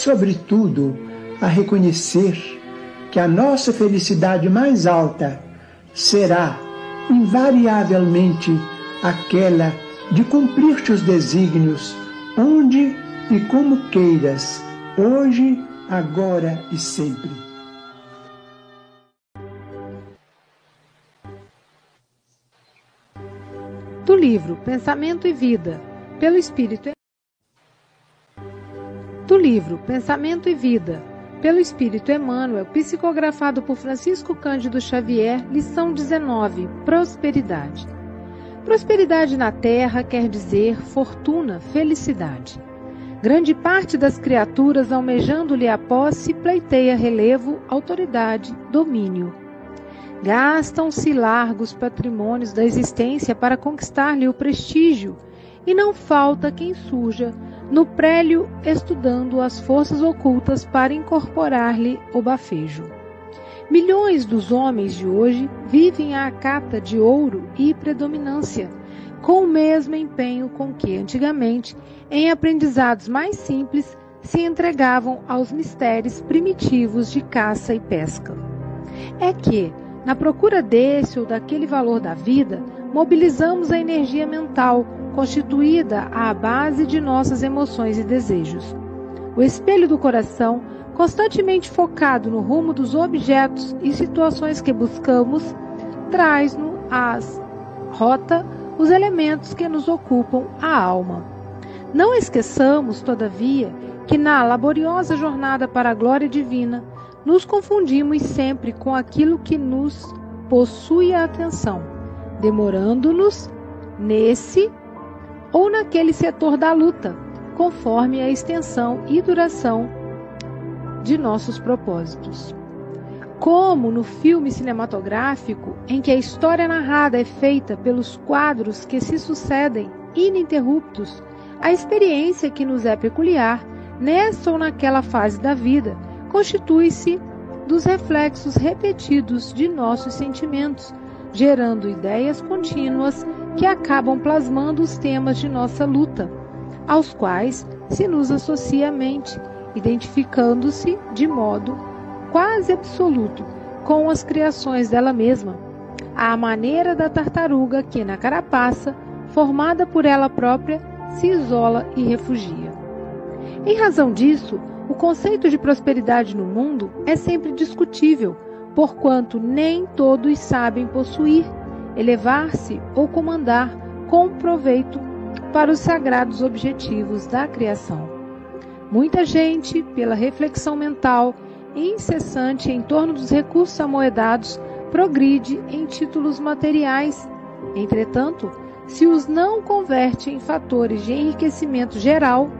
sobretudo, a reconhecer que a nossa felicidade mais alta será, invariavelmente, aquela de cumprir teus desígnios, onde e como queiras, hoje, agora e sempre. Do livro Pensamento e Vida, pelo Espírito do livro Pensamento e Vida, pelo Espírito Emmanuel, psicografado por Francisco Cândido Xavier, lição 19: Prosperidade. Prosperidade na terra quer dizer fortuna, felicidade. Grande parte das criaturas, almejando-lhe a posse, pleiteia relevo, autoridade, domínio. Gastam-se largos patrimônios da existência para conquistar-lhe o prestígio, e não falta quem surja no prélio estudando as forças ocultas para incorporar-lhe o bafejo. Milhões dos homens de hoje vivem à cata de ouro e predominância, com o mesmo empenho com que antigamente, em aprendizados mais simples, se entregavam aos mistérios primitivos de caça e pesca. É que, na procura desse ou daquele valor da vida, mobilizamos a energia mental constituída à base de nossas emoções e desejos. O espelho do coração, constantemente focado no rumo dos objetos e situações que buscamos, traz-nos às rota os elementos que nos ocupam a alma. Não esqueçamos, todavia, que na laboriosa jornada para a glória divina, nos confundimos sempre com aquilo que nos possui a atenção, demorando-nos nesse ou naquele setor da luta, conforme a extensão e duração de nossos propósitos. Como no filme cinematográfico, em que a história narrada é feita pelos quadros que se sucedem ininterruptos, a experiência que nos é peculiar, nessa ou naquela fase da vida, constitui-se dos reflexos repetidos de nossos sentimentos, gerando ideias contínuas que acabam plasmando os temas de nossa luta, aos quais se nos associa a mente, identificando-se de modo quase absoluto com as criações dela mesma, à maneira da tartaruga que, na carapaça, formada por ela própria, se isola e refugia. Em razão disso, o conceito de prosperidade no mundo é sempre discutível, porquanto nem todos sabem possuir elevar-se ou comandar com proveito para os sagrados objetivos da criação. Muita gente, pela reflexão mental incessante em torno dos recursos amoedados, progride em títulos materiais. Entretanto, se os não converte em fatores de enriquecimento geral,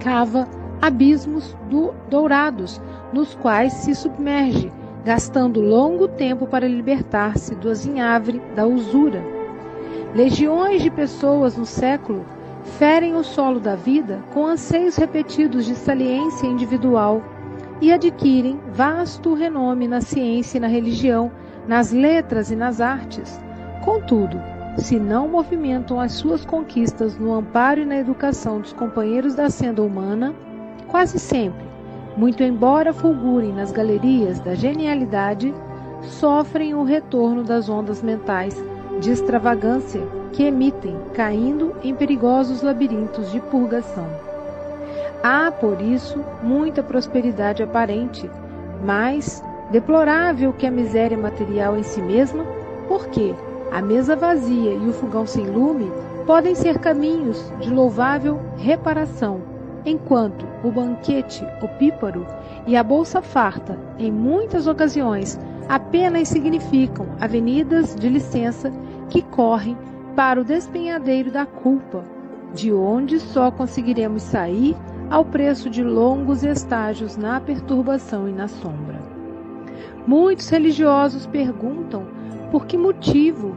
cava abismos do, dourados, nos quais se submerge, gastando longo tempo para libertar-se do azinhavre da usura. Legiões de pessoas no século ferem o solo da vida com anseios repetidos de saliência individual, e adquirem vasto renome na ciência e na religião, nas letras e nas artes. Contudo, se não movimentam as suas conquistas no amparo e na educação dos companheiros da senda humana, quase sempre, muito embora fulgurem nas galerias da genialidade, sofrem o retorno das ondas mentais de extravagância que emitem, caindo em perigosos labirintos de purgação. Há, por isso, muita prosperidade aparente, mas deplorável que a miséria material em si mesma, porque a mesa vazia e o fogão sem lume podem ser caminhos de louvável reparação, enquanto o banquete opíparo e a bolsa farta, em muitas ocasiões, apenas significam avenidas de licença que correm para o despenhadeiro da culpa, de onde só conseguiremos sair ao preço de longos estágios na perturbação e na sombra. Muitos religiosos perguntam por que motivo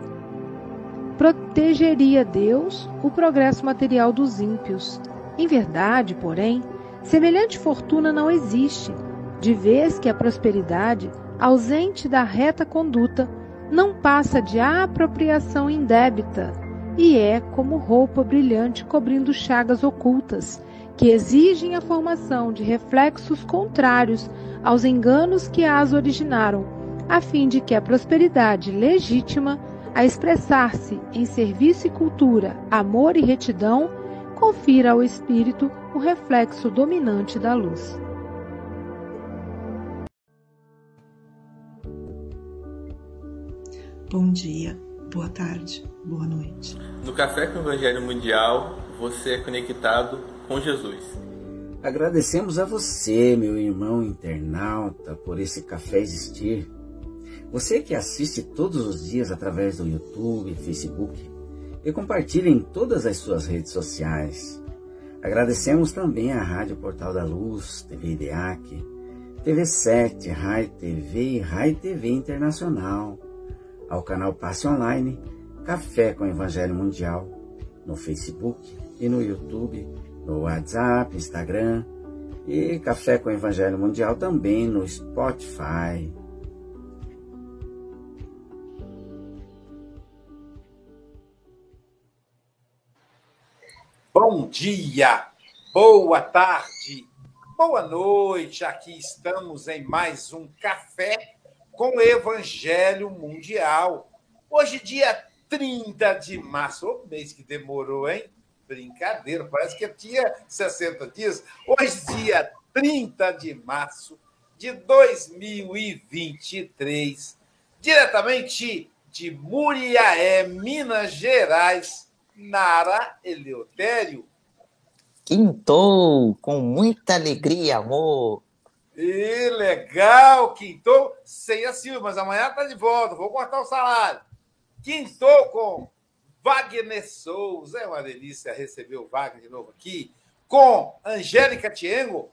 protegeria Deus o progresso material dos ímpios? Em verdade, porém, semelhante fortuna não existe, de vez que a prosperidade, ausente da reta conduta, não passa de apropriação indébita e é como roupa brilhante cobrindo chagas ocultas, que exigem a formação de reflexos contrários aos enganos que as originaram a fim de que a prosperidade legítima, a expressar-se em serviço e cultura, amor e retidão, confira ao espírito o reflexo dominante da luz. Bom dia, boa tarde, boa noite. No Café com o Evangelho Mundial, você é conectado com Jesus. Agradecemos a você, meu irmão internauta, por esse café existir você que assiste todos os dias através do YouTube, Facebook e compartilha em todas as suas redes sociais. Agradecemos também à Rádio Portal da Luz, TV IDEAC, TV7, Rai TV e Rai TV Internacional, ao canal Passe Online, Café com Evangelho Mundial, no Facebook e no YouTube, no WhatsApp, Instagram e Café com Evangelho Mundial também no Spotify. Bom dia, boa tarde, boa noite. Aqui estamos em mais um café com Evangelho Mundial. Hoje, dia 30 de março. O mês que demorou, hein? Brincadeira, parece que tinha 60 dias. Hoje, dia 30 de março de 2023, diretamente de Muriaé, Minas Gerais Nara Eleutério. Quintou com muita alegria amor. E legal, quintou sem a Silvia, mas amanhã tá de volta, vou cortar o salário. Quintou com Wagner Souza, é uma delícia receber o Wagner de novo aqui, com Angélica Tiengo,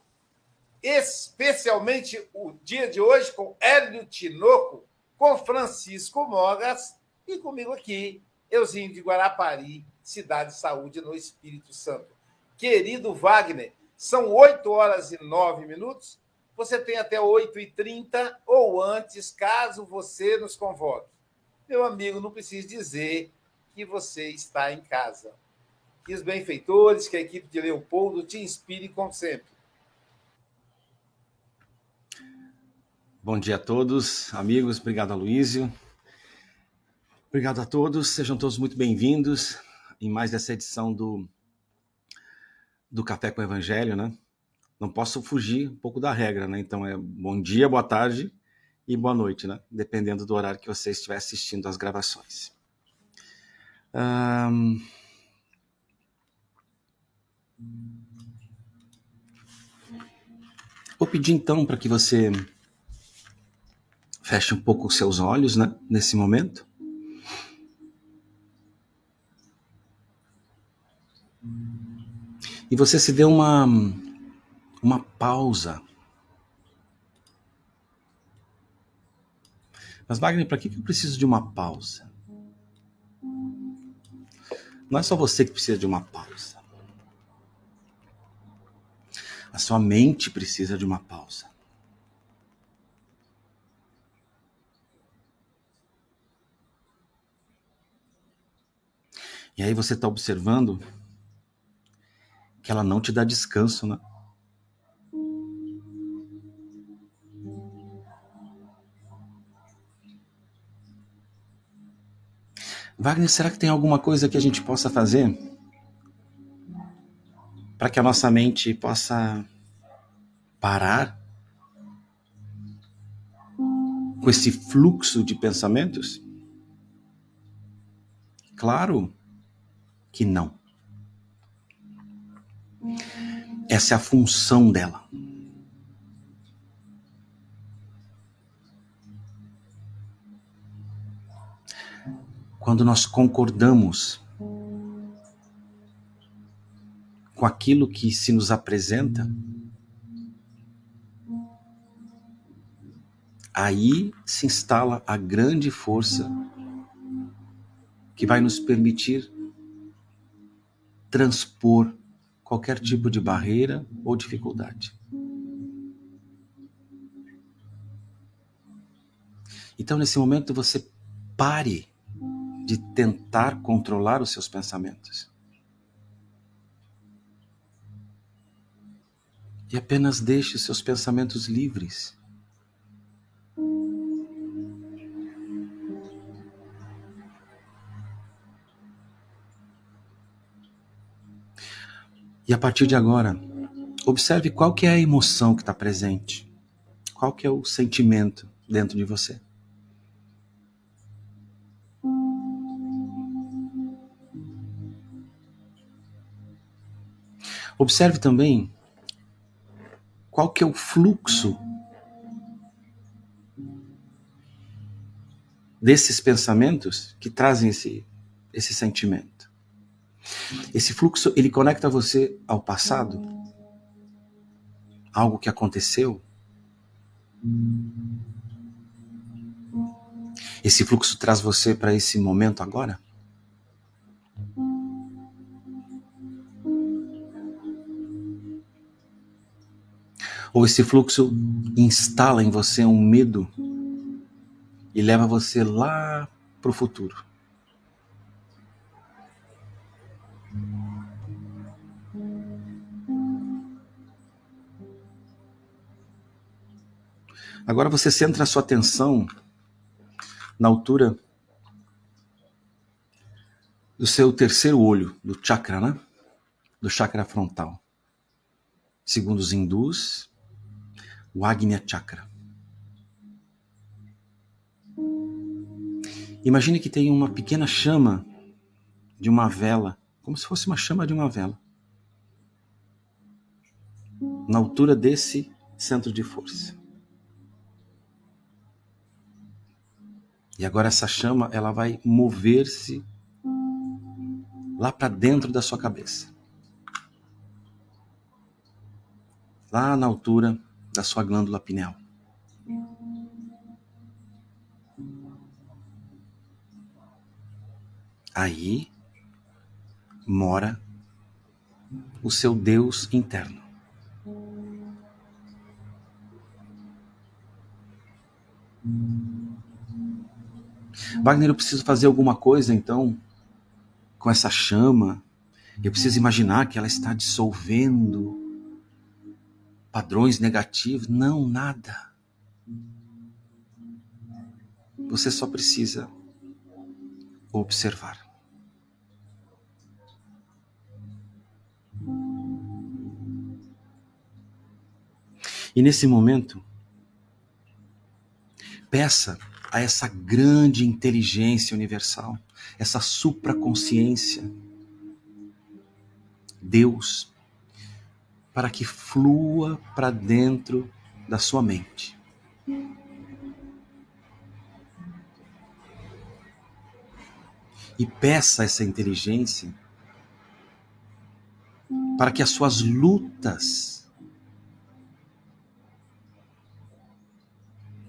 especialmente o dia de hoje com Hélio Tinoco, com Francisco Mogas e comigo aqui, Euzinho de Guarapari, Cidade Saúde no Espírito Santo. Querido Wagner, são 8 horas e 9 minutos. Você tem até 8 e 30 ou antes, caso você nos convoque. Meu amigo, não preciso dizer que você está em casa. Que os benfeitores, que a equipe de Leopoldo te inspire como sempre. Bom dia a todos, amigos. Obrigado, Aloysio. Obrigado a todos. Sejam todos muito bem-vindos em mais dessa edição do, do Café com o Evangelho, né? Não posso fugir um pouco da regra, né? Então é bom dia, boa tarde e boa noite, né? Dependendo do horário que você estiver assistindo as gravações. Um... Vou pedir então para que você feche um pouco os seus olhos, né? Nesse momento. e você se deu uma, uma pausa. Mas, Wagner, para que eu preciso de uma pausa? Não é só você que precisa de uma pausa. A sua mente precisa de uma pausa. E aí você está observando que ela não te dá descanso, né? Wagner, será que tem alguma coisa que a gente possa fazer para que a nossa mente possa parar com esse fluxo de pensamentos? Claro que não. Essa é a função dela. Quando nós concordamos com aquilo que se nos apresenta, aí se instala a grande força que vai nos permitir transpor qualquer tipo de barreira ou dificuldade. Então, nesse momento, você pare de tentar controlar os seus pensamentos. E apenas deixe os seus pensamentos livres. E a partir de agora, observe qual que é a emoção que está presente. Qual que é o sentimento dentro de você. Observe também qual que é o fluxo desses pensamentos que trazem esse, esse sentimento. Esse fluxo, ele conecta você ao passado, algo que aconteceu. Esse fluxo traz você para esse momento agora? Ou esse fluxo instala em você um medo e leva você lá para o futuro? Agora você centra a sua atenção na altura do seu terceiro olho, do chakra, né? Do chakra frontal. Segundo os hindus, o Agnya Chakra. Imagine que tem uma pequena chama de uma vela, como se fosse uma chama de uma vela, na altura desse centro de força. E agora essa chama, ela vai mover-se lá para dentro da sua cabeça. Lá na altura da sua glândula pineal. Aí mora o seu Deus interno. Wagner, eu preciso fazer alguma coisa então com essa chama. Eu preciso imaginar que ela está dissolvendo padrões negativos. Não, nada. Você só precisa observar. E nesse momento, peça a essa grande inteligência universal, essa supraconsciência, Deus, para que flua para dentro da sua mente. E peça essa inteligência para que as suas lutas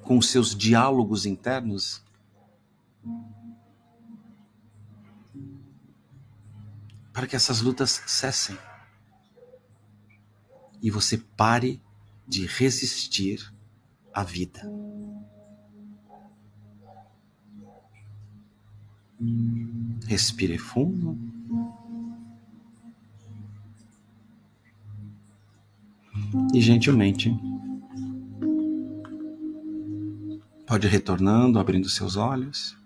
com seus diálogos internos? Para que essas lutas cessem e você pare de resistir à vida. Respire fundo. E gentilmente pode ir retornando, abrindo seus olhos.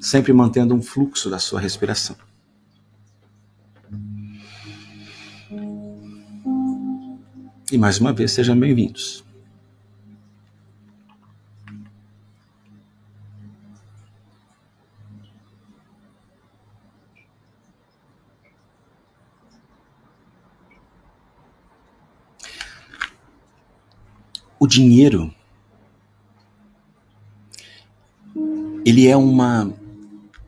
Sempre mantendo um fluxo da sua respiração. E mais uma vez, sejam bem-vindos. Dinheiro ele é uma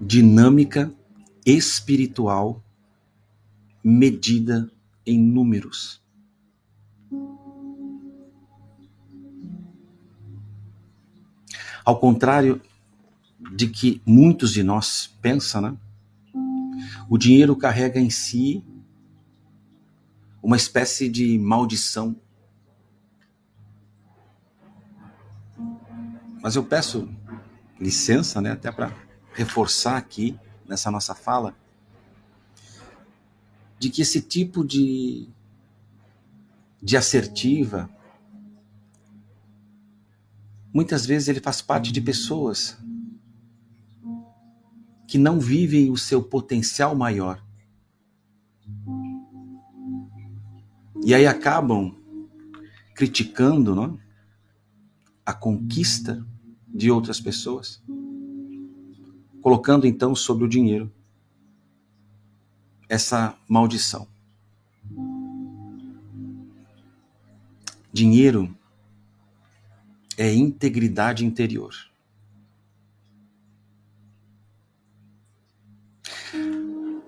dinâmica espiritual medida em números. Ao contrário de que muitos de nós pensam, né? O dinheiro carrega em si uma espécie de maldição Mas eu peço licença, né, até para reforçar aqui nessa nossa fala, de que esse tipo de, de assertiva, muitas vezes ele faz parte de pessoas que não vivem o seu potencial maior. E aí acabam criticando não? a conquista de outras pessoas, colocando então sobre o dinheiro essa maldição. Dinheiro é integridade interior.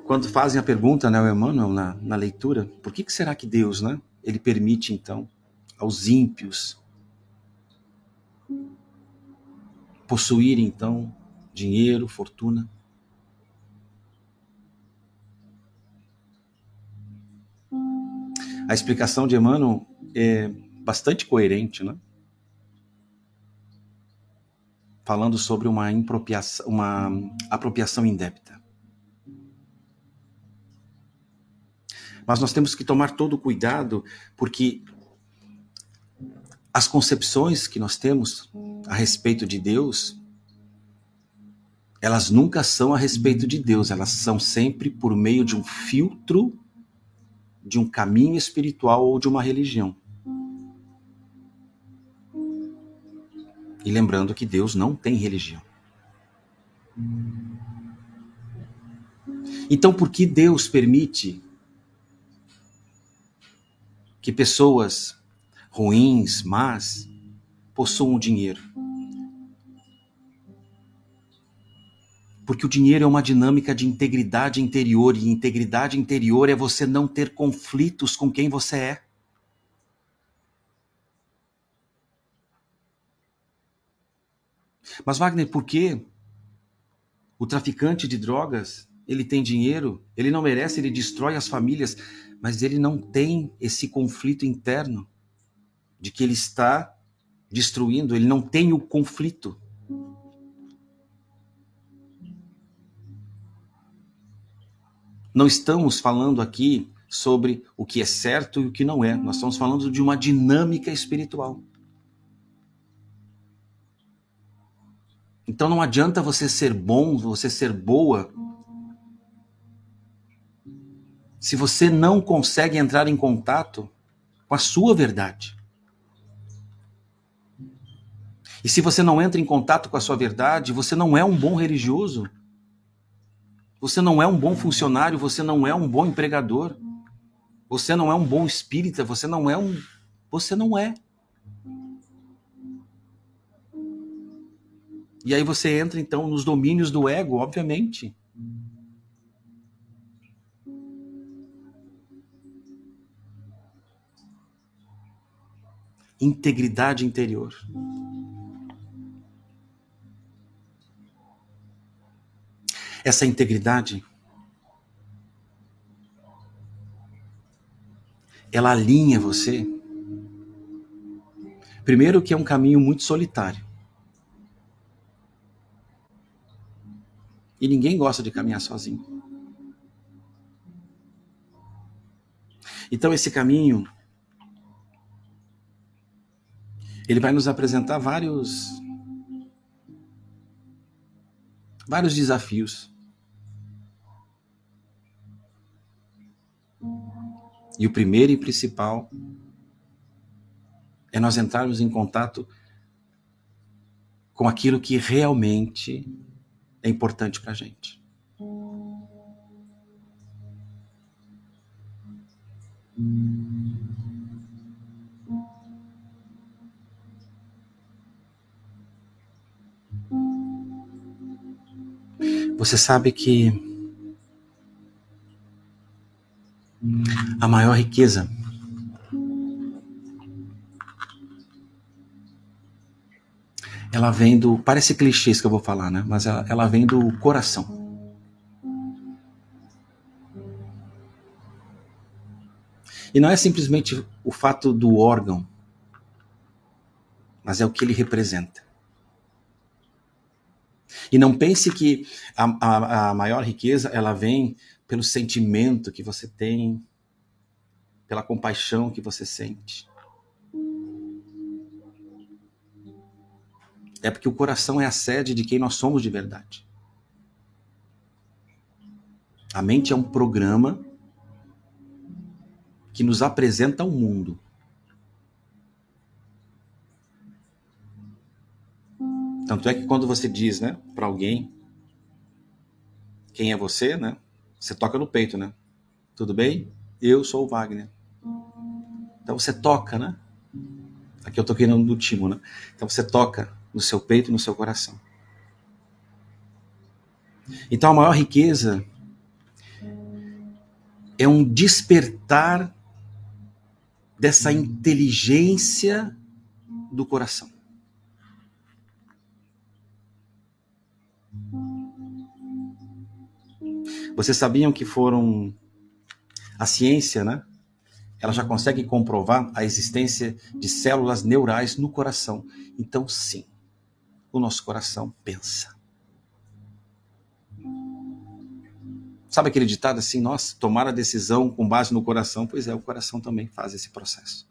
Quando fazem a pergunta, né, o Emmanuel, na, na leitura, por que, que será que Deus, né, ele permite então aos ímpios possuir então dinheiro, fortuna. A explicação de Emmanuel é bastante coerente, né? Falando sobre uma, uma apropriação indébita. Mas nós temos que tomar todo o cuidado, porque as concepções que nós temos a respeito de Deus, elas nunca são a respeito de Deus, elas são sempre por meio de um filtro, de um caminho espiritual ou de uma religião. E lembrando que Deus não tem religião. Então, por que Deus permite que pessoas ruins, mas possuam dinheiro. Porque o dinheiro é uma dinâmica de integridade interior, e integridade interior é você não ter conflitos com quem você é. Mas Wagner, por que o traficante de drogas, ele tem dinheiro, ele não merece, ele destrói as famílias, mas ele não tem esse conflito interno? De que ele está destruindo, ele não tem o conflito. Não estamos falando aqui sobre o que é certo e o que não é. Nós estamos falando de uma dinâmica espiritual. Então não adianta você ser bom, você ser boa, se você não consegue entrar em contato com a sua verdade. E se você não entra em contato com a sua verdade, você não é um bom religioso. Você não é um bom funcionário, você não é um bom empregador. Você não é um bom espírita, você não é um. Você não é. E aí você entra então nos domínios do ego, obviamente. Integridade interior. Essa integridade, ela alinha você. Primeiro, que é um caminho muito solitário. E ninguém gosta de caminhar sozinho. Então esse caminho ele vai nos apresentar vários vários desafios. E o primeiro e principal é nós entrarmos em contato com aquilo que realmente é importante para a gente. Você sabe que a maior riqueza ela vem do. Parece clichês que eu vou falar, né? Mas ela, ela vem do coração. E não é simplesmente o fato do órgão, mas é o que ele representa. E não pense que a, a, a maior riqueza ela vem pelo sentimento que você tem, pela compaixão que você sente. É porque o coração é a sede de quem nós somos de verdade. A mente é um programa que nos apresenta o mundo. Tanto é que quando você diz, né, para alguém quem é você, né? Você toca no peito, né? Tudo bem? Eu sou o Wagner. Então você toca, né? Aqui eu toquei no, no timo, né? Então você toca no seu peito no seu coração. Então a maior riqueza é um despertar dessa inteligência do coração. Vocês sabiam que foram a ciência, né? Ela já consegue comprovar a existência de células neurais no coração. Então, sim, o nosso coração pensa. Sabe aquele ditado assim, nossa, tomar a decisão com base no coração? Pois é, o coração também faz esse processo.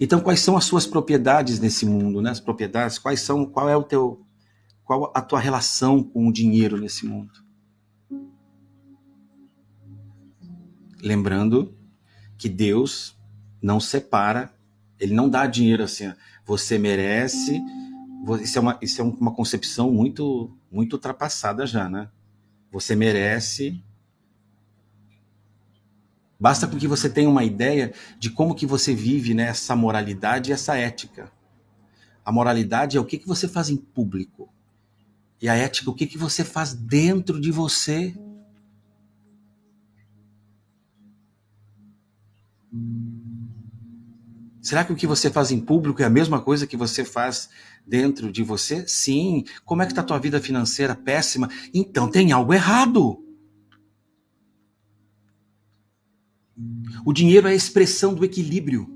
Então, quais são as suas propriedades nesse mundo, né? As propriedades, quais são, qual é o teu, qual a tua relação com o dinheiro nesse mundo? Lembrando que Deus não separa, ele não dá dinheiro assim, você merece. Isso é uma, isso é uma concepção muito, muito ultrapassada já, né? Você merece. Basta com que você tenha uma ideia de como que você vive né, essa moralidade e essa ética. A moralidade é o que, que você faz em público. E a ética, o que, que você faz dentro de você. Será que o que você faz em público é a mesma coisa que você faz dentro de você? Sim. Como é que está a tua vida financeira péssima? Então tem algo errado. O dinheiro é a expressão do equilíbrio.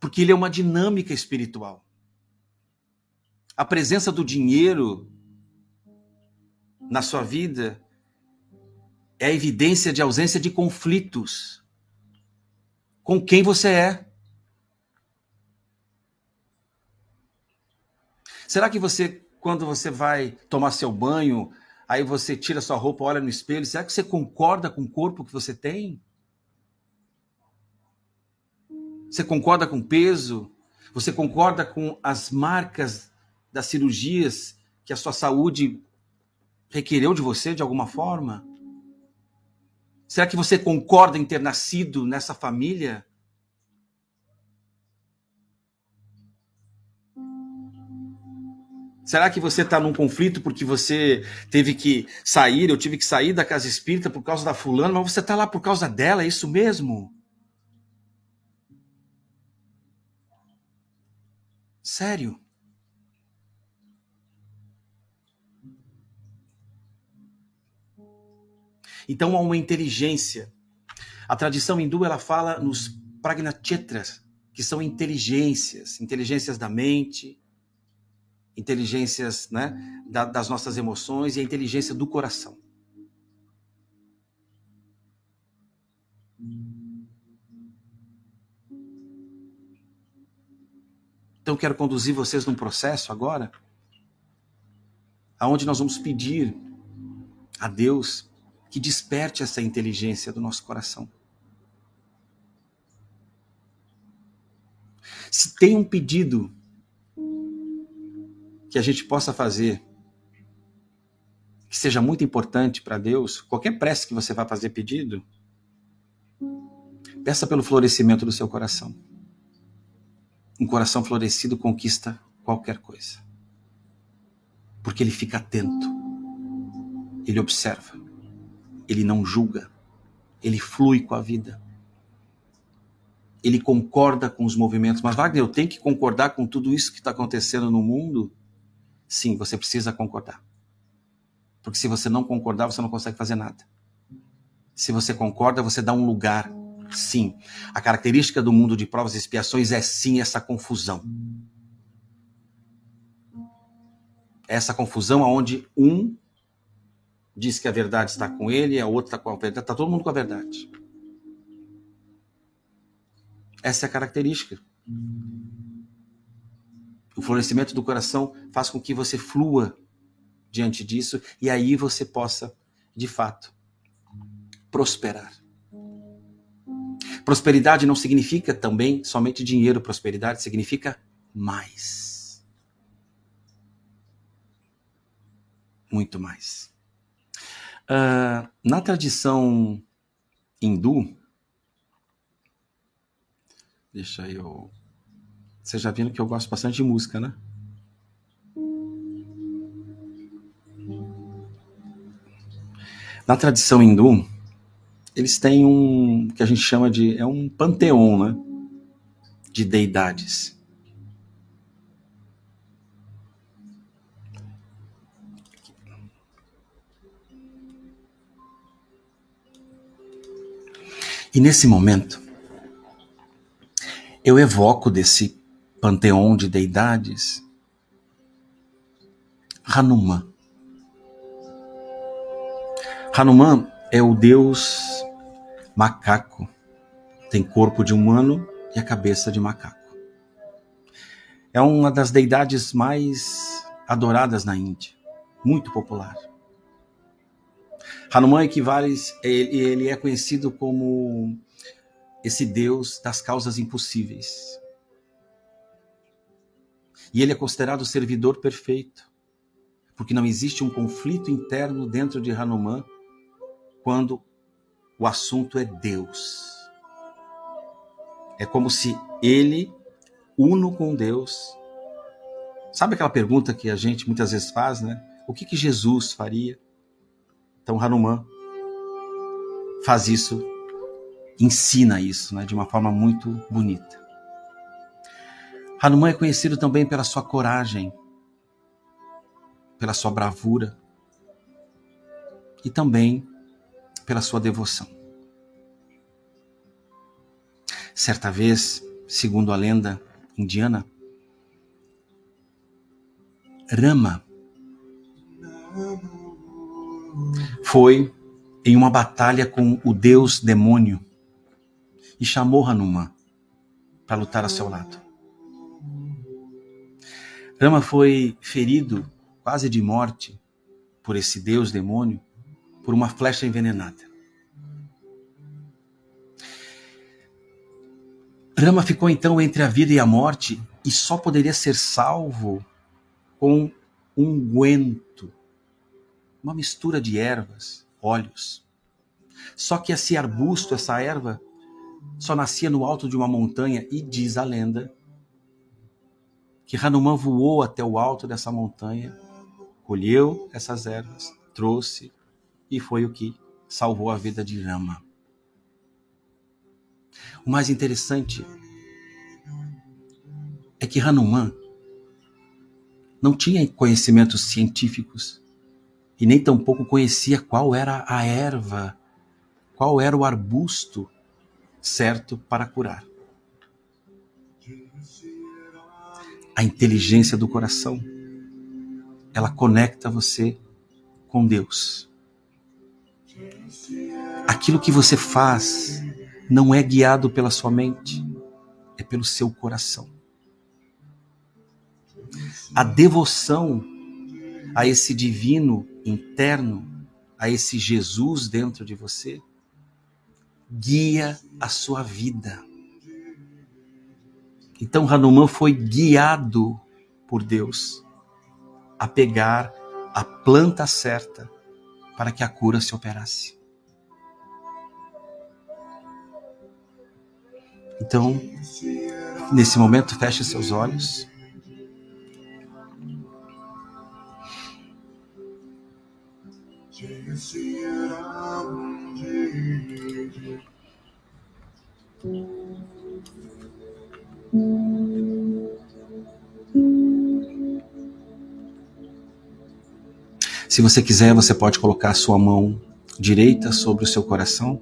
Porque ele é uma dinâmica espiritual. A presença do dinheiro na sua vida é a evidência de ausência de conflitos com quem você é. Será que você, quando você vai tomar seu banho, aí você tira sua roupa, olha no espelho, será que você concorda com o corpo que você tem? Você concorda com o peso? Você concorda com as marcas das cirurgias que a sua saúde requereu de você de alguma forma? Será que você concorda em ter nascido nessa família? Será que você está num conflito porque você teve que sair, eu tive que sair da casa espírita por causa da fulana, mas você está lá por causa dela, é isso mesmo? Sério? Então há uma inteligência. A tradição hindu ela fala nos pragnachetras, que são inteligências, inteligências da mente, inteligências né, das nossas emoções e a inteligência do coração. Então quero conduzir vocês num processo agora aonde nós vamos pedir a Deus que desperte essa inteligência do nosso coração. Se tem um pedido que a gente possa fazer que seja muito importante para Deus, qualquer prece que você vá fazer pedido, peça pelo florescimento do seu coração. Um coração florescido conquista qualquer coisa. Porque ele fica atento, ele observa, ele não julga, ele flui com a vida. Ele concorda com os movimentos. Mas, Wagner, eu tenho que concordar com tudo isso que está acontecendo no mundo? Sim, você precisa concordar. Porque se você não concordar, você não consegue fazer nada. Se você concorda, você dá um lugar Sim. A característica do mundo de provas e expiações é sim essa confusão. Essa confusão onde um diz que a verdade está com ele, a outra está com a verdade, está todo mundo com a verdade. Essa é a característica. O florescimento do coração faz com que você flua diante disso e aí você possa, de fato, prosperar. Prosperidade não significa também somente dinheiro, prosperidade significa mais. Muito mais. Uh, na tradição hindu, deixa eu. Vocês já viram que eu gosto bastante de música, né? Na tradição hindu, eles têm um que a gente chama de é um panteão, né, de deidades. E nesse momento, eu evoco desse panteão de deidades Hanuman. Hanuman é o deus macaco. Tem corpo de humano e a cabeça de macaco. É uma das deidades mais adoradas na Índia, muito popular. Hanuman equivale, ele, é conhecido como esse deus das causas impossíveis. E ele é considerado o servidor perfeito, porque não existe um conflito interno dentro de Hanuman quando o assunto é Deus. É como se ele, uno com Deus. Sabe aquela pergunta que a gente muitas vezes faz, né? O que, que Jesus faria? Então Hanuman faz isso, ensina isso, né, de uma forma muito bonita. Hanuman é conhecido também pela sua coragem, pela sua bravura e também pela sua devoção. Certa vez, segundo a lenda indiana, Rama foi em uma batalha com o deus demônio e chamou Hanuman para lutar a seu lado. Rama foi ferido quase de morte por esse deus demônio por uma flecha envenenada. Rama ficou então entre a vida e a morte e só poderia ser salvo com unguento, uma mistura de ervas, óleos. Só que esse arbusto, essa erva, só nascia no alto de uma montanha e diz a lenda que Hanuman voou até o alto dessa montanha, colheu essas ervas, trouxe e foi o que salvou a vida de Rama. O mais interessante é que Hanuman não tinha conhecimentos científicos e nem tampouco conhecia qual era a erva, qual era o arbusto certo para curar. A inteligência do coração ela conecta você com Deus. Aquilo que você faz não é guiado pela sua mente, é pelo seu coração. A devoção a esse divino interno, a esse Jesus dentro de você, guia a sua vida. Então Hanuman foi guiado por Deus a pegar a planta certa para que a cura se operasse. Então, nesse momento, feche seus olhos. Se você quiser, você pode colocar sua mão direita sobre o seu coração.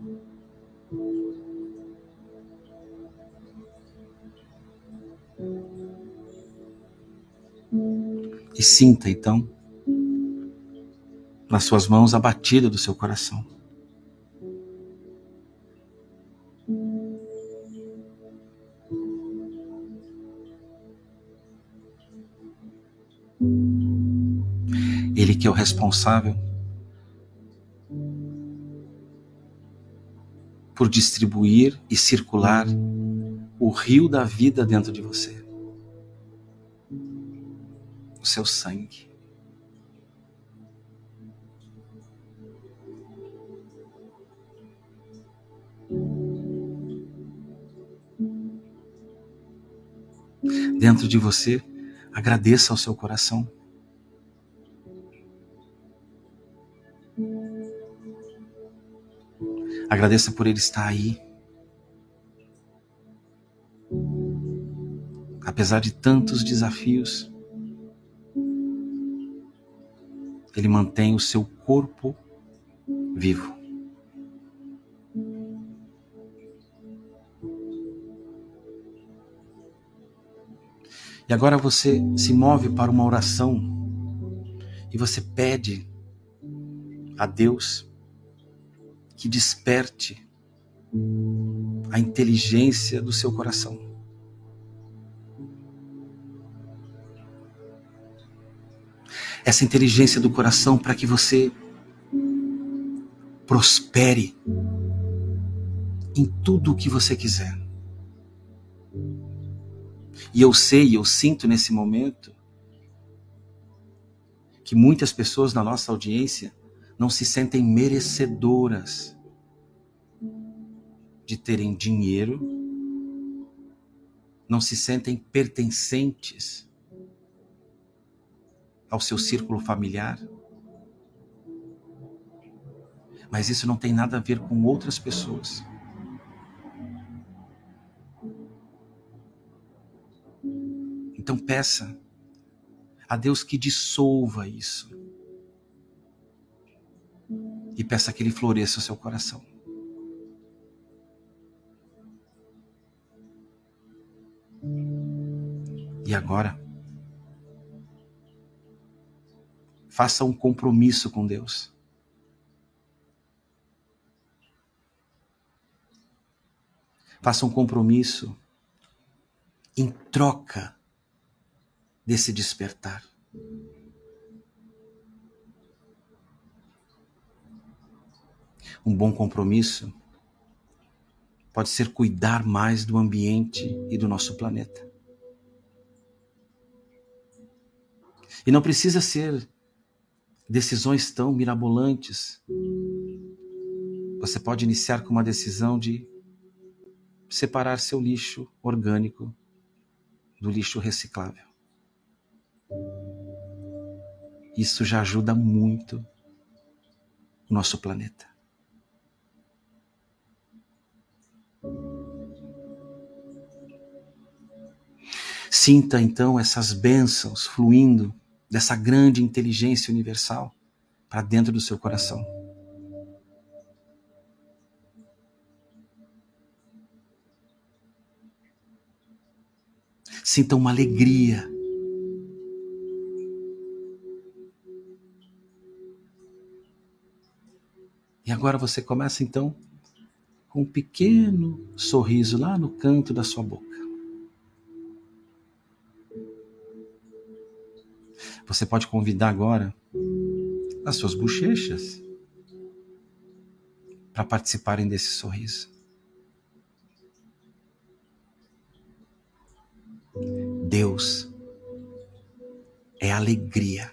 E sinta então nas suas mãos a batida do seu coração. Que é o responsável por distribuir e circular o rio da vida dentro de você. O seu sangue. Dentro de você, agradeça ao seu coração. Agradeça por ele estar aí. Apesar de tantos desafios, ele mantém o seu corpo vivo. E agora você se move para uma oração e você pede a Deus que desperte a inteligência do seu coração. Essa inteligência do coração para que você prospere em tudo o que você quiser. E eu sei, eu sinto nesse momento que muitas pessoas na nossa audiência não se sentem merecedoras de terem dinheiro, não se sentem pertencentes ao seu círculo familiar. Mas isso não tem nada a ver com outras pessoas. Então peça a Deus que dissolva isso. E peça que Ele floresça o seu coração. E agora, faça um compromisso com Deus. Faça um compromisso em troca desse despertar. Um bom compromisso pode ser cuidar mais do ambiente e do nosso planeta. E não precisa ser decisões tão mirabolantes. Você pode iniciar com uma decisão de separar seu lixo orgânico do lixo reciclável. Isso já ajuda muito o nosso planeta. Sinta então essas bênçãos fluindo dessa grande inteligência universal para dentro do seu coração. Sinta uma alegria. E agora você começa então com um pequeno sorriso lá no canto da sua boca. Você pode convidar agora as suas bochechas para participarem desse sorriso. Deus é alegria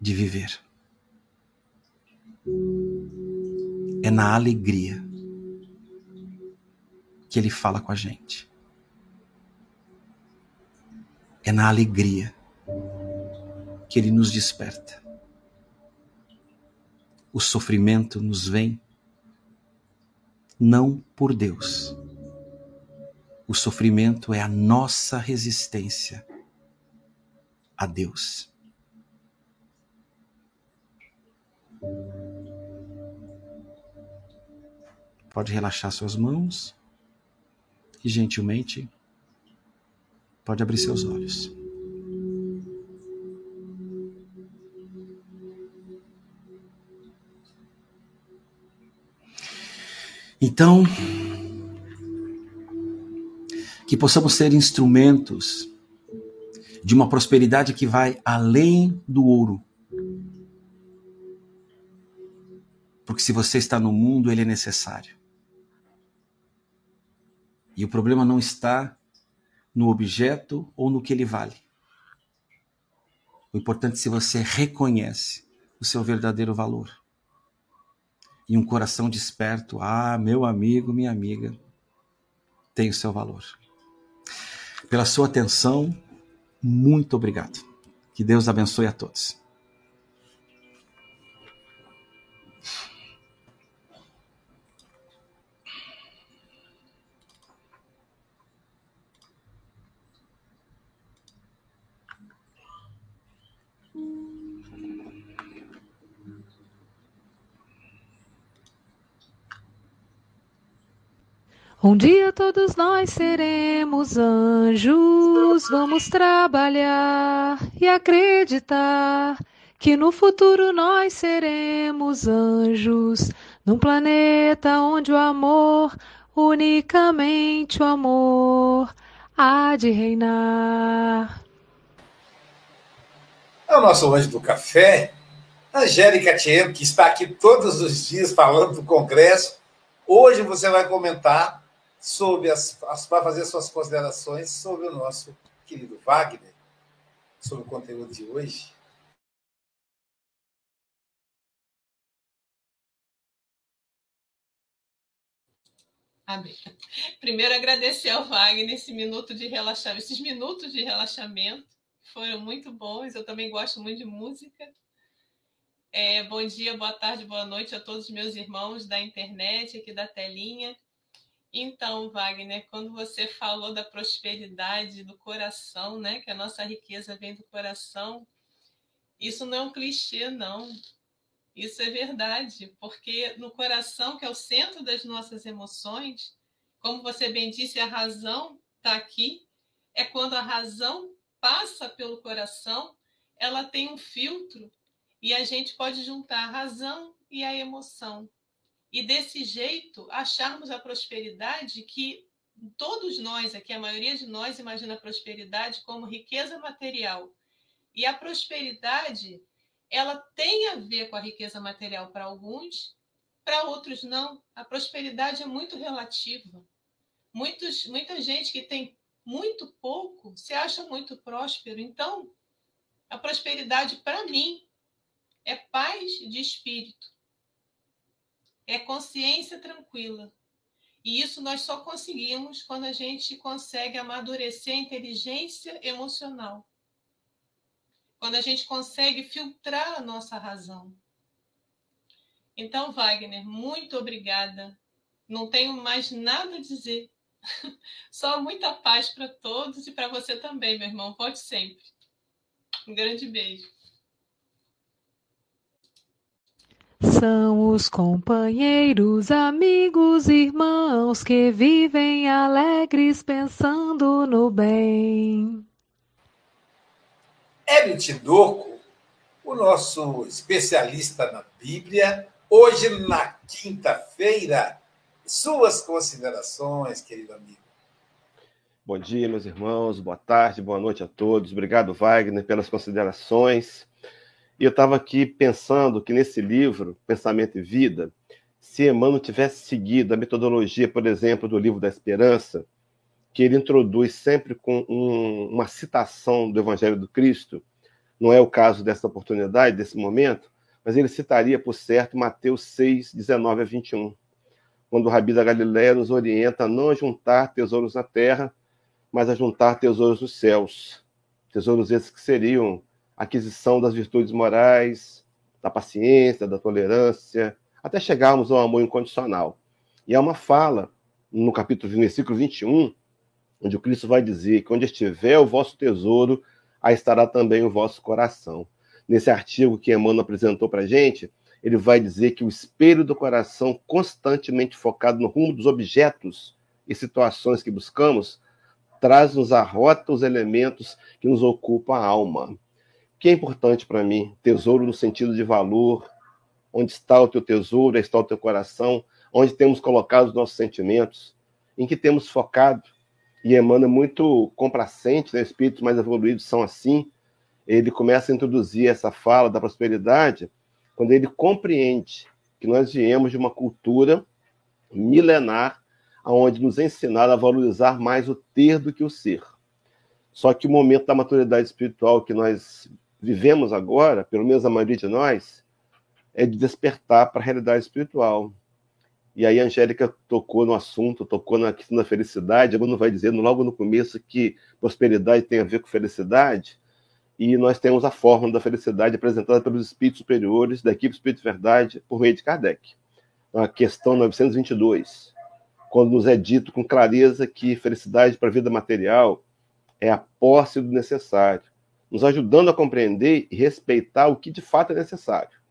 de viver. É na alegria que Ele fala com a gente. É na alegria que Ele nos desperta. O sofrimento nos vem não por Deus. O sofrimento é a nossa resistência a Deus. Pode relaxar suas mãos e gentilmente pode abrir seus olhos. Então, que possamos ser instrumentos de uma prosperidade que vai além do ouro. Porque se você está no mundo, ele é necessário. E o problema não está no objeto ou no que ele vale. O importante é se você reconhece o seu verdadeiro valor. E um coração desperto, ah, meu amigo, minha amiga, tem o seu valor. Pela sua atenção, muito obrigado. Que Deus abençoe a todos. Um dia todos nós seremos anjos, vamos trabalhar e acreditar que no futuro nós seremos anjos, num planeta onde o amor, unicamente o amor, há de reinar. É o nosso anjo do café, Angélica Tiem, que está aqui todos os dias falando do Congresso. Hoje você vai comentar sobre as, as para fazer suas considerações sobre o nosso querido Wagner, sobre o conteúdo de hoje. Primeiro agradecer ao Wagner esse minuto de relaxamento, esses minutos de relaxamento foram muito bons. Eu também gosto muito de música. É, bom dia, boa tarde, boa noite a todos os meus irmãos da internet, aqui da telinha. Então, Wagner, quando você falou da prosperidade do coração, né, que a nossa riqueza vem do coração, isso não é um clichê, não. Isso é verdade, porque no coração, que é o centro das nossas emoções, como você bem disse, a razão está aqui, é quando a razão passa pelo coração, ela tem um filtro e a gente pode juntar a razão e a emoção e desse jeito acharmos a prosperidade que todos nós aqui, a maioria de nós imagina a prosperidade como riqueza material. E a prosperidade, ela tem a ver com a riqueza material para alguns, para outros não. A prosperidade é muito relativa. Muitos, muita gente que tem muito pouco se acha muito próspero. Então, a prosperidade para mim é paz de espírito é consciência tranquila. E isso nós só conseguimos quando a gente consegue amadurecer a inteligência emocional. Quando a gente consegue filtrar a nossa razão. Então, Wagner, muito obrigada. Não tenho mais nada a dizer. Só muita paz para todos e para você também, meu irmão. Pode sempre. Um grande beijo. São os companheiros, amigos, irmãos que vivem alegres pensando no bem. Hélio Tidoco o nosso especialista na Bíblia. Hoje, na quinta-feira, suas considerações, querido amigo. Bom dia, meus irmãos, boa tarde, boa noite a todos. Obrigado, Wagner, pelas considerações. E eu estava aqui pensando que nesse livro, Pensamento e Vida, se Emmanuel tivesse seguido a metodologia, por exemplo, do livro da Esperança, que ele introduz sempre com um, uma citação do Evangelho do Cristo, não é o caso dessa oportunidade, desse momento, mas ele citaria, por certo, Mateus 6, 19 a 21, quando o Rabi da Galiléia nos orienta a não juntar tesouros na terra, mas a juntar tesouros nos céus. Tesouros esses que seriam aquisição das virtudes morais, da paciência, da tolerância, até chegarmos ao amor incondicional. E há uma fala no capítulo, no versículo 21, onde o Cristo vai dizer que onde estiver o vosso tesouro, aí estará também o vosso coração. Nesse artigo que Emmanuel apresentou para a gente, ele vai dizer que o espelho do coração, constantemente focado no rumo dos objetos e situações que buscamos, traz-nos à rota os elementos que nos ocupam a alma. Que é importante para mim? Tesouro no sentido de valor. Onde está o teu tesouro, está o teu coração, onde temos colocado os nossos sentimentos, em que temos focado e Emmanuel é muito complacente, né? espíritos mais evoluídos são assim. Ele começa a introduzir essa fala da prosperidade quando ele compreende que nós viemos de uma cultura milenar onde nos ensinaram a valorizar mais o ter do que o ser. Só que o momento da maturidade espiritual que nós vivemos agora, pelo menos a maioria de nós, é de despertar para a realidade espiritual. E aí a Angélica tocou no assunto, tocou na questão da felicidade. Agora não vai dizer logo no começo que prosperidade tem a ver com felicidade. E nós temos a fórmula da felicidade apresentada pelos espíritos superiores da equipe Espírito Verdade por meio de Kardec. A questão 922, quando nos é dito com clareza que felicidade para a vida material é a posse do necessário, nos ajudando a compreender e respeitar o que de fato é necessário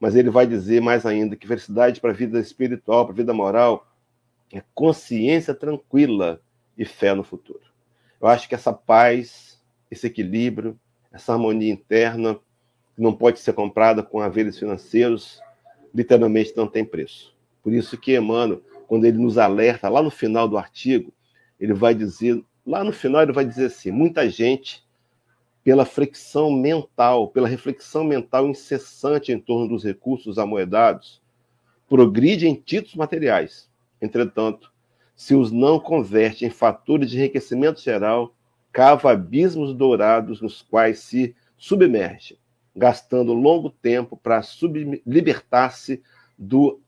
mas ele vai dizer mais ainda que felicidade para a vida espiritual, para a vida moral, é consciência tranquila e fé no futuro. Eu acho que essa paz, esse equilíbrio, essa harmonia interna, que não pode ser comprada com haveres financeiros, literalmente não tem preço. Por isso que Emmanuel, quando ele nos alerta lá no final do artigo, ele vai dizer, lá no final ele vai dizer assim, muita gente pela fricção mental, pela reflexão mental incessante em torno dos recursos amoedados, progride em títulos materiais. Entretanto, se os não converte em fatores de enriquecimento geral, cava abismos dourados nos quais se submerge, gastando longo tempo para libertar-se do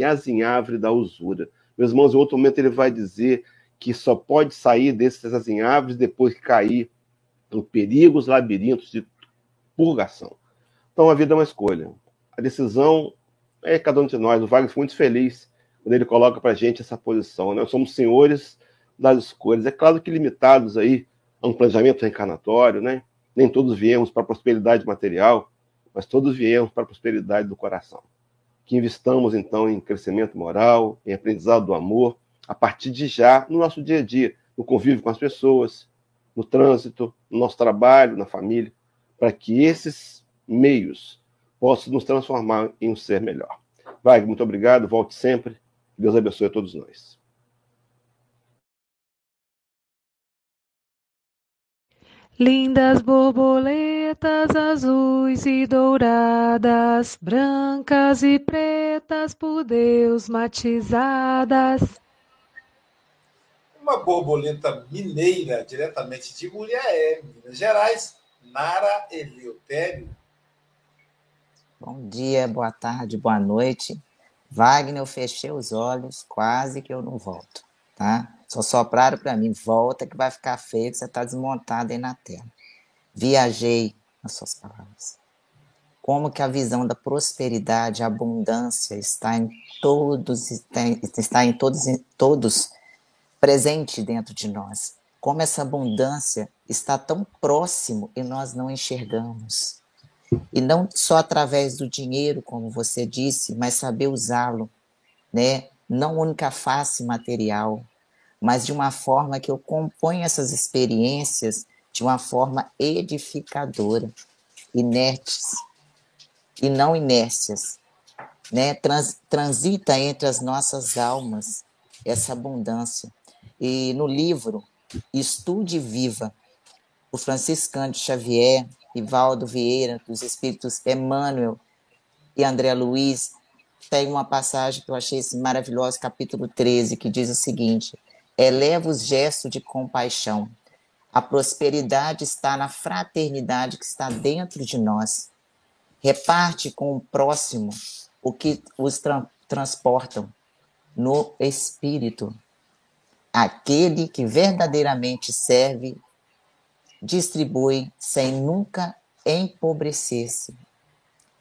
azinhavre da usura. Meus irmãos, em outro momento ele vai dizer que só pode sair desses azinhavres depois que cair em perigos, labirintos de purgação. Então a vida é uma escolha. A decisão é cada um de nós. O Wagner foi muito feliz quando ele coloca para a gente essa posição. Né? Nós somos senhores das escolhas. É claro que limitados aí a um planejamento reencarnatório, né? Nem todos viemos para a prosperidade material, mas todos viemos para a prosperidade do coração. Que investamos, então, em crescimento moral, em aprendizado do amor, a partir de já no nosso dia a dia, no convívio com as pessoas, no trânsito, no nosso trabalho, na família, para que esses meios possam nos transformar em um ser melhor. Wagner, muito obrigado, volte sempre. Deus abençoe a todos nós. Lindas borboletas azuis e douradas, brancas e pretas por Deus matizadas uma borboleta mineira, diretamente de Mulher, Minas Gerais, Nara Eleutério. Bom dia, boa tarde, boa noite. Wagner, eu fechei os olhos, quase que eu não volto, tá? Só sopraram para mim, volta que vai ficar feio, que você está desmontado aí na tela. Viajei nas suas palavras. Como que a visão da prosperidade, abundância está em todos, está em todos, todos presente dentro de nós. Como essa abundância está tão próximo e nós não enxergamos. E não só através do dinheiro, como você disse, mas saber usá-lo, né? Não única face material, mas de uma forma que eu componho essas experiências de uma forma edificadora, inertes e não inércias, né? Trans, transita entre as nossas almas essa abundância. E no livro Estude Viva, o franciscano Xavier, Ivaldo Vieira, dos Espíritos Emmanuel e André Luiz, tem uma passagem que eu achei maravilhosa, capítulo 13, que diz o seguinte: eleva os gestos de compaixão. A prosperidade está na fraternidade que está dentro de nós. Reparte com o próximo o que os tra transportam no espírito. Aquele que verdadeiramente serve, distribui sem nunca empobrecer-se.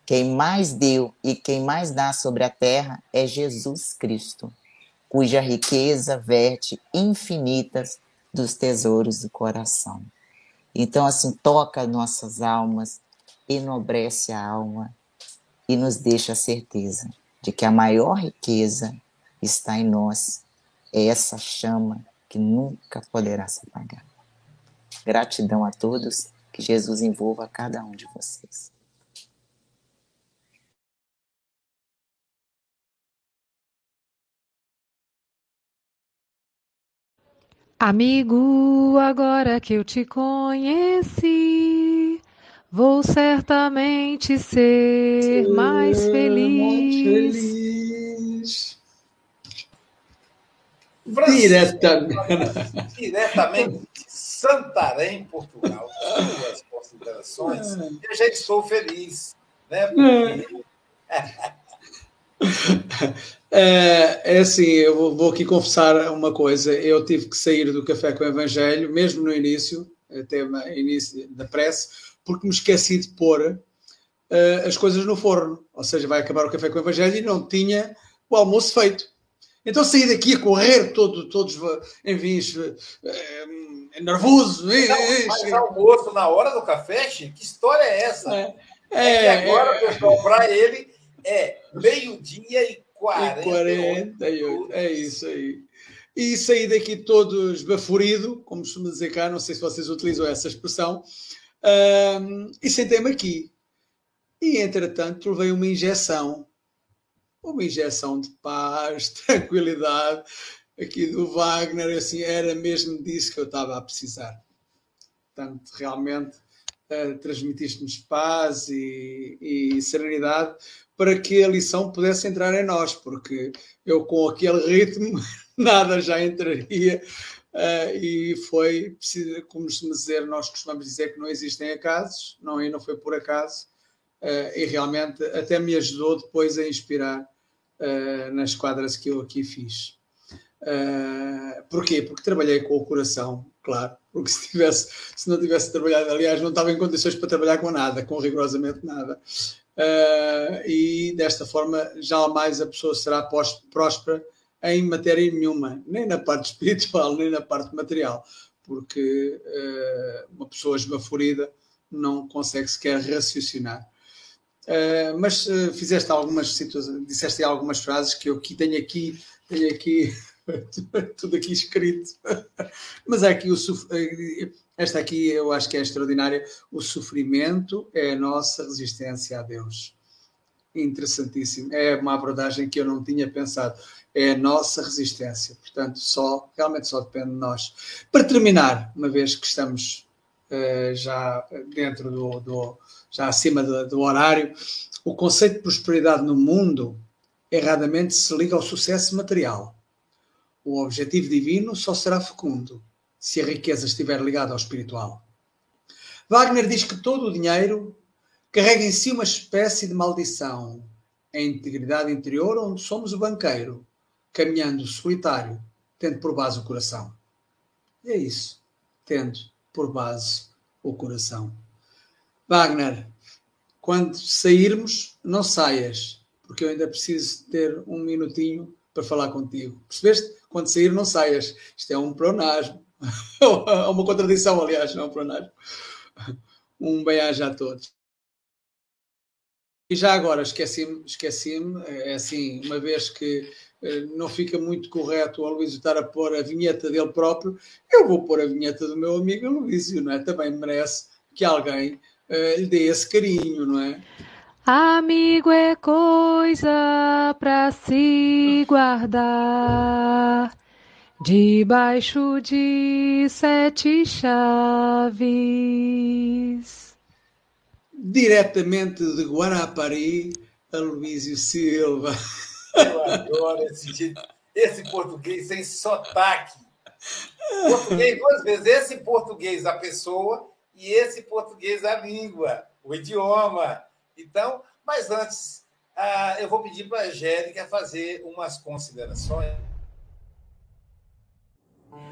Quem mais deu e quem mais dá sobre a terra é Jesus Cristo, cuja riqueza verte infinitas dos tesouros do coração. Então, assim, toca nossas almas, enobrece a alma e nos deixa a certeza de que a maior riqueza está em nós. É essa chama que nunca poderá se apagar. Gratidão a todos, que Jesus envolva cada um de vocês. Amigo, agora que eu te conheci, vou certamente ser mais feliz. Diretamente. Diretamente de Santarém, Portugal. Suas considerações. Eu já estou feliz. Né? Porque... É, é assim, eu vou, vou aqui confessar uma coisa. Eu tive que sair do Café com o Evangelho, mesmo no início, até no início da prece, porque me esqueci de pôr uh, as coisas no forno. Ou seja, vai acabar o Café com o Evangelho e não tinha o almoço feito. Então saí daqui a correr, todo, todos, enfim, uh, nervoso. Não, mas almoço na hora do café, Chico? Que história é essa? É, é, é que agora, é, pessoal, para ele é meio-dia e 40. 48, é isso aí. E saí daqui todo esbaforido, como costuma dizer cá, não sei se vocês utilizam essa expressão, um, e sentei-me aqui. E, entretanto, levei uma injeção, uma injeção de paz, tranquilidade, aqui do Wagner, assim, era mesmo disso que eu estava a precisar. Portanto, realmente, uh, transmitiste-nos paz e, e serenidade, para que a lição pudesse entrar em nós, porque eu com aquele ritmo nada já entraria uh, e foi, como se dizer, nós costumamos dizer que não existem acasos, não, e não foi por acaso, uh, e realmente até me ajudou depois a inspirar uh, nas quadras que eu aqui fiz. Uh, porquê? Porque trabalhei com o coração, claro. Porque se, tivesse, se não tivesse trabalhado, aliás, não estava em condições para trabalhar com nada, com rigorosamente nada. Uh, e desta forma jamais a pessoa será próspera em matéria nenhuma, nem na parte espiritual, nem na parte material, porque uh, uma pessoa esbaforida não consegue sequer raciocinar. Uh, mas fizeste algumas situações, disseste algumas frases que eu aqui tenho aqui, tenho aqui tudo aqui escrito. Mas aqui o esta aqui eu acho que é extraordinária. O sofrimento é a nossa resistência a Deus. Interessantíssimo. É uma abordagem que eu não tinha pensado. É a nossa resistência. Portanto, só, realmente só depende de nós. Para terminar, uma vez que estamos uh, já dentro do, do já acima do, do horário, o conceito de prosperidade no mundo erradamente se liga ao sucesso material. O objetivo divino só será fecundo se a riqueza estiver ligada ao espiritual. Wagner diz que todo o dinheiro carrega em si uma espécie de maldição, a integridade interior onde somos o banqueiro, caminhando solitário, tendo por base o coração. E é isso, tendo por base o coração. Wagner, quando sairmos, não saias, porque eu ainda preciso ter um minutinho para falar contigo. Percebeste? Quando sair, não saias. Isto é um pronasmo. É uma contradição, aliás, não plenário. Um bem-aja a todos. E já agora esqueci-me, esqueci-me, é assim, uma vez que não fica muito correto o Aloísio estar a pôr a vinheta dele próprio, eu vou pôr a vinheta do meu amigo Aloísio, não é? Também merece que alguém uh, lhe dê esse carinho, não é? Amigo é coisa para se guardar debaixo de sete chaves. Diretamente de Guarapari, Aloísio Silva. Eu adoro esse, esse português sem sotaque. Português duas vezes. Esse português a pessoa e esse português a língua, o idioma. Então, mas antes, ah, eu vou pedir para a Angélica fazer umas considerações.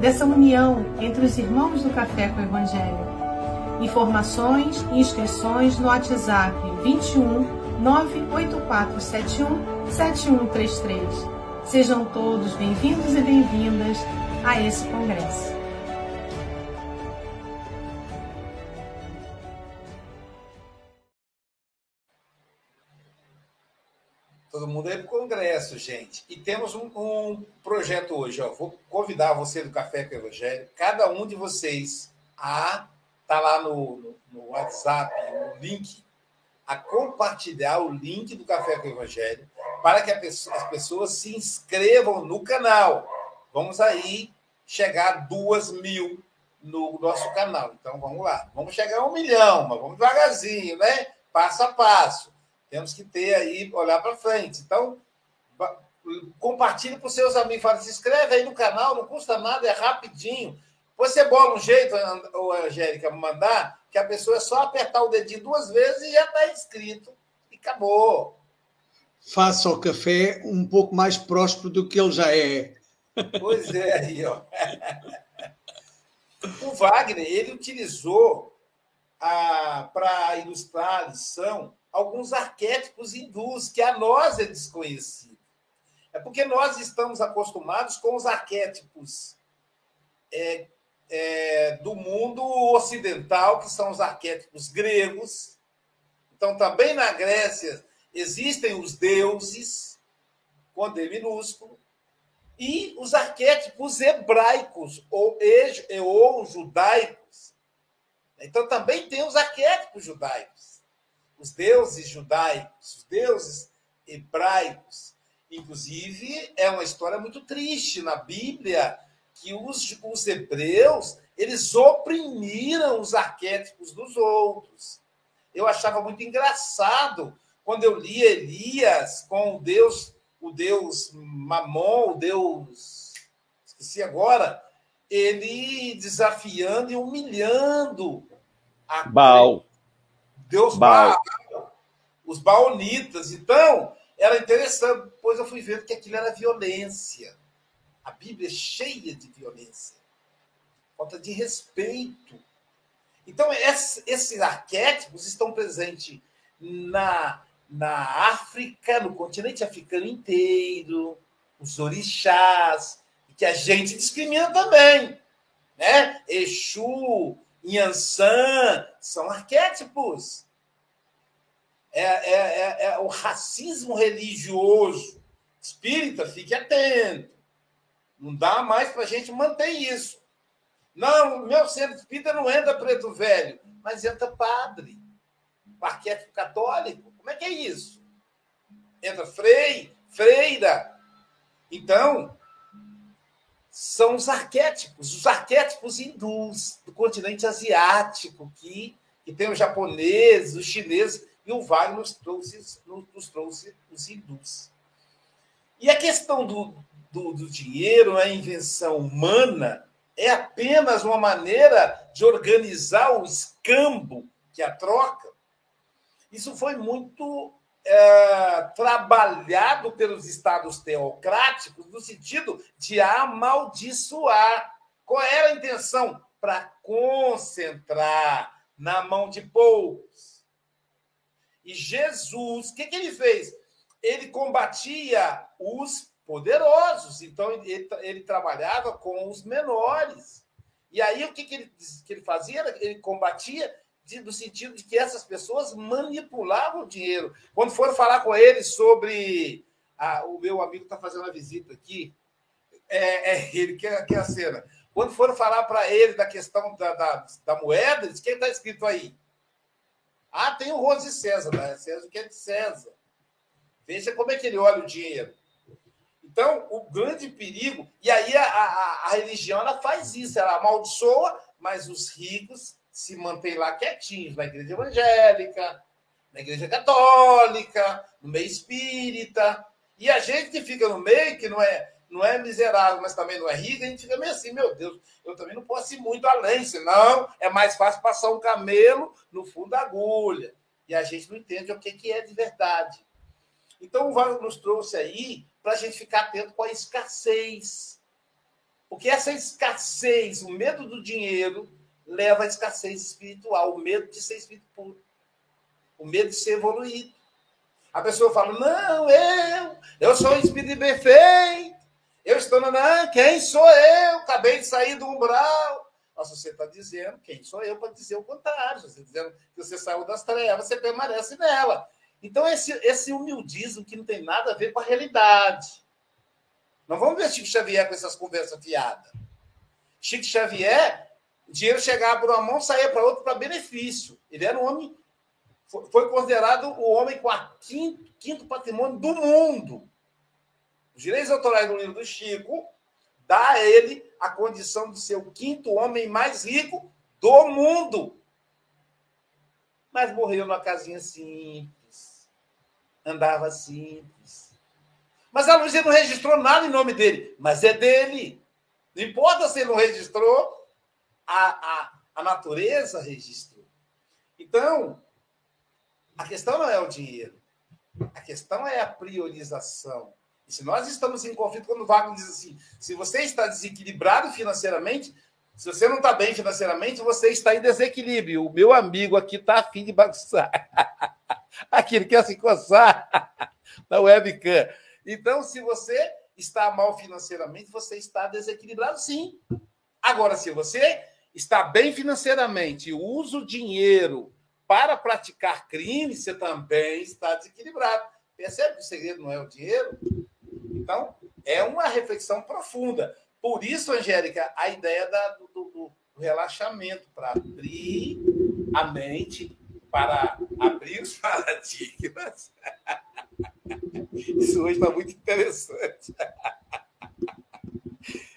dessa união entre os irmãos do Café com o Evangelho. Informações e inscrições no WhatsApp 21 98471 7133. Sejam todos bem-vindos e bem-vindas a esse congresso. Todo mundo é para o Congresso, gente. E temos um, um, projeto hoje. Ó. Vou convidar você do Café com Evangelho, cada um de vocês, a tá lá no, no, no WhatsApp, no link, a compartilhar o link do Café com Evangelho para que pessoa, as pessoas se inscrevam no canal. Vamos aí chegar a duas mil no nosso canal. Então vamos lá. Vamos chegar a um milhão, mas vamos devagarzinho, né? Passo a passo. Temos que ter aí, olhar para frente. Então, compartilhe para os seus amigos. Fala, se inscreve aí no canal, não custa nada, é rapidinho. Você bola um jeito, Angélica, mandar, que a pessoa é só apertar o dedinho duas vezes e já está inscrito. E acabou. Faça o café um pouco mais próspero do que ele já é. Pois é, aí, ó. O Wagner, ele utilizou para ilustrar a lição alguns arquétipos hindus que a nós é desconhecido. É porque nós estamos acostumados com os arquétipos é, é, do mundo ocidental, que são os arquétipos gregos. Então, também na Grécia existem os deuses, com D minúsculo, e os arquétipos hebraicos ou, ou judaicos. Então, também tem os arquétipos judaicos os deuses judaicos, os deuses hebraicos. Inclusive, é uma história muito triste na Bíblia que os, os hebreus eles oprimiram os arquétipos dos outros. Eu achava muito engraçado quando eu lia Elias com o Deus, o Deus Mamon, o Deus esqueci agora, ele desafiando e humilhando a Baal. Deus Baal. os baonitas. Então, era interessante, depois eu fui vendo que aquilo era violência. A Bíblia é cheia de violência, falta de respeito. Então, esses arquétipos estão presentes na, na África, no continente africano inteiro, os orixás, que a gente discrimina também. Né? Exu, Yansan, são arquétipos. É, é, é, é, o racismo religioso. Espírita, fique atento. Não dá mais para a gente manter isso. Não, meu centro espírita não entra preto velho, mas entra padre. O arquétipo católico. Como é que é isso? Entra frei, freira. Então, são os arquétipos, os arquétipos hindus do continente asiático, que, que tem os japoneses, os chineses, e o Wagner nos trouxe, nos trouxe os hindus. E a questão do, do, do dinheiro, a invenção humana, é apenas uma maneira de organizar o escambo, que é a troca. Isso foi muito é, trabalhado pelos estados teocráticos no sentido de amaldiçoar. Qual era a intenção? Para concentrar na mão de poucos. E Jesus, o que, que ele fez? Ele combatia os poderosos, então ele, ele trabalhava com os menores. E aí o que, que, ele, que ele fazia? Ele combatia de, no sentido de que essas pessoas manipulavam o dinheiro. Quando foram falar com ele sobre. Ah, o meu amigo está fazendo uma visita aqui. É, é ele que é, que é a cena. Quando foram falar para ele da questão da, da, da moeda, diz quem está escrito aí? Ah, tem o Rose César, né? César que é de César. Veja como é que ele olha o dinheiro. Então, o grande perigo. E aí a, a, a religião ela faz isso, ela amaldiçoa, mas os ricos se mantêm lá quietinhos na igreja evangélica, na igreja católica, no meio espírita. E a gente que fica no meio, que não é não é miserável, mas também não é rico, a gente fica meio assim, meu Deus, eu também não posso ir muito além, senão é mais fácil passar um camelo no fundo da agulha. E a gente não entende o que, é de verdade. Então, o Wagner nos trouxe aí para a gente ficar atento com a escassez. Porque essa escassez, o medo do dinheiro, leva à escassez espiritual, o medo de ser espírito puro, o medo de ser evoluído. A pessoa fala: Não, eu, eu sou um espírito perfeito, eu estou na. Quem sou eu? Acabei de sair do umbral. Nossa, você está dizendo, quem sou eu para dizer o contrário? Você está dizendo que você saiu das trevas, você permanece nela. Então, esse, esse humildismo que não tem nada a ver com a realidade. Não vamos ver Chico Xavier com essas conversas fiadas. Chico Xavier, o dinheiro chegava por uma mão, saía para outra para benefício. Ele era um homem, foi considerado o homem com a quinto, quinto patrimônio do mundo. Os direitos autorais do livro do Chico dá a ele a condição de ser o quinto homem mais rico do mundo. Mas morreu numa casinha simples. Andava simples. Mas a Luísa não registrou nada em nome dele, mas é dele. Não importa se ele não registrou, a, a, a natureza registrou. Então, a questão não é o dinheiro. A questão é a priorização. E se nós estamos em conflito, quando o Wagner diz assim, se você está desequilibrado financeiramente, se você não está bem financeiramente, você está em desequilíbrio. O meu amigo aqui está afim de bagunçar. aqui, ele quer se coçar na webcam. Então, se você está mal financeiramente, você está desequilibrado, sim. Agora, se você está bem financeiramente e usa o dinheiro para praticar crime, você também está desequilibrado. Percebe que o segredo não é o dinheiro? Então, é uma reflexão profunda. Por isso, Angélica, a ideia da, do, do, do relaxamento, para abrir a mente, para abrir os paradigmas. Isso hoje está muito interessante.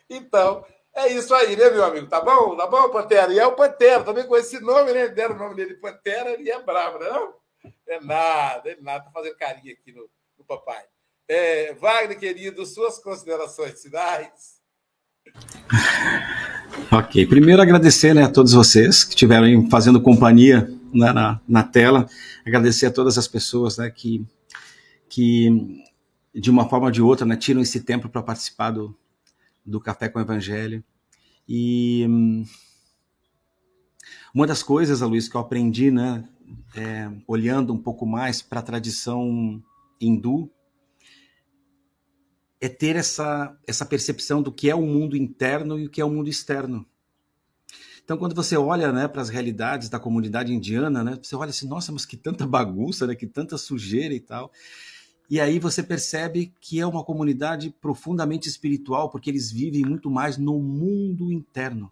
Então, é isso aí, né, meu amigo? Tá bom? Tá bom, Pantera? E é o Pantera, também com esse nome, né? Deram o nome dele Pantera, ele é bravo, né, não é? nada, ele nada, tá fazendo carinho aqui no, no papai. É, Wagner, querido, suas considerações finais. Ok, primeiro agradecer né, a todos vocês que estiveram fazendo companhia né, na, na tela, agradecer a todas as pessoas né, que, que, de uma forma ou de outra, né, tiram esse tempo para participar do, do Café com o Evangelho. E hum, uma das coisas, Luiz, que eu aprendi, né, é, olhando um pouco mais para a tradição hindu, é ter essa, essa percepção do que é o mundo interno e o que é o mundo externo. Então, quando você olha né, para as realidades da comunidade indiana, né, você olha assim, nossa, mas que tanta bagunça, né, que tanta sujeira e tal. E aí você percebe que é uma comunidade profundamente espiritual, porque eles vivem muito mais no mundo interno.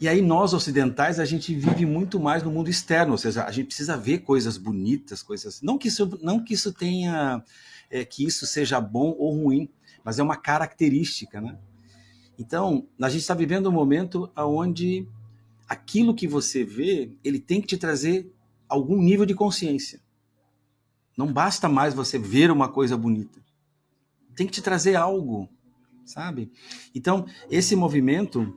E aí nós ocidentais a gente vive muito mais no mundo externo, ou seja, a gente precisa ver coisas bonitas, coisas não que isso não que isso tenha é, que isso seja bom ou ruim, mas é uma característica, né? Então a gente está vivendo um momento onde aquilo que você vê ele tem que te trazer algum nível de consciência. Não basta mais você ver uma coisa bonita, tem que te trazer algo, sabe? Então esse movimento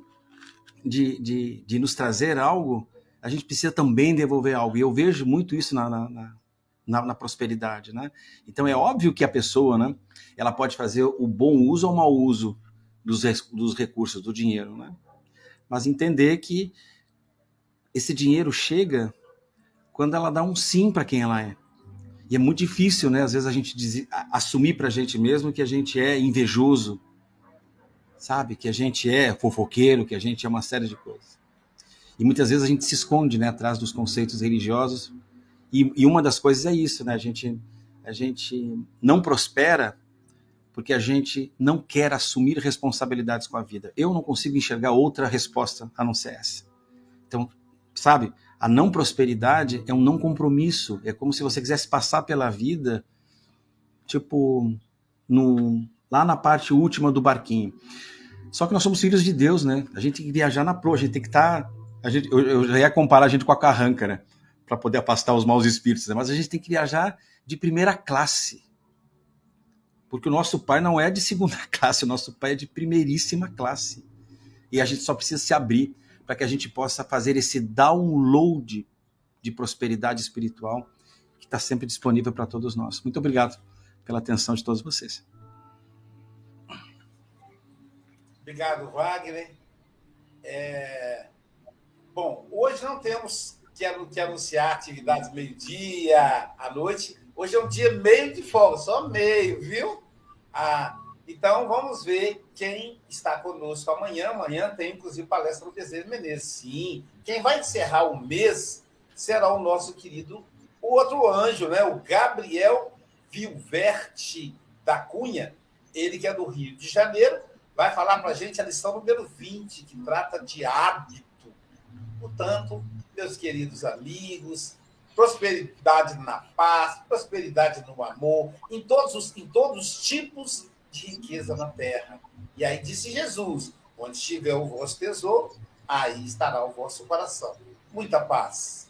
de, de, de nos trazer algo, a gente precisa também devolver algo. E eu vejo muito isso na, na, na, na, prosperidade, né? Então é óbvio que a pessoa, né, ela pode fazer o bom uso ou o mau uso dos, dos recursos, do dinheiro, né? Mas entender que esse dinheiro chega quando ela dá um sim para quem ela é. E é muito difícil, né? Às vezes a gente diz, assumir para a gente mesmo que a gente é invejoso, sabe? Que a gente é fofoqueiro, que a gente é uma série de coisas. E muitas vezes a gente se esconde, né, atrás dos conceitos religiosos. E, e uma das coisas é isso, né? A gente, a gente não prospera porque a gente não quer assumir responsabilidades com a vida. Eu não consigo enxergar outra resposta a não ser essa. Então, sabe, a não prosperidade é um não compromisso. É como se você quisesse passar pela vida, tipo, no, lá na parte última do barquinho. Só que nós somos filhos de Deus, né? A gente tem que viajar na proa, a gente tem que estar. Tá, eu, eu já ia comparar a gente com a carranca, né? Para poder afastar os maus espíritos, né? mas a gente tem que viajar de primeira classe. Porque o nosso pai não é de segunda classe, o nosso pai é de primeiríssima classe. E a gente só precisa se abrir para que a gente possa fazer esse download de prosperidade espiritual que está sempre disponível para todos nós. Muito obrigado pela atenção de todos vocês. Obrigado, Wagner. É... Bom, hoje não temos que anunciar atividades meio-dia, à noite. Hoje é um dia meio de folga, só meio, viu? Ah, então vamos ver quem está conosco amanhã. Amanhã tem inclusive palestra do Bezerra Menezes. Sim, quem vai encerrar o mês será o nosso querido o outro anjo, né? O Gabriel Vilverte da Cunha, ele que é do Rio de Janeiro, vai falar para a gente a lição número 20, que trata de hábito. Portanto, meus queridos amigos, prosperidade na paz, prosperidade no amor, em todos os, em todos os tipos de riqueza na terra. E aí disse Jesus: onde estiver o vosso tesouro, aí estará o vosso coração. Muita paz.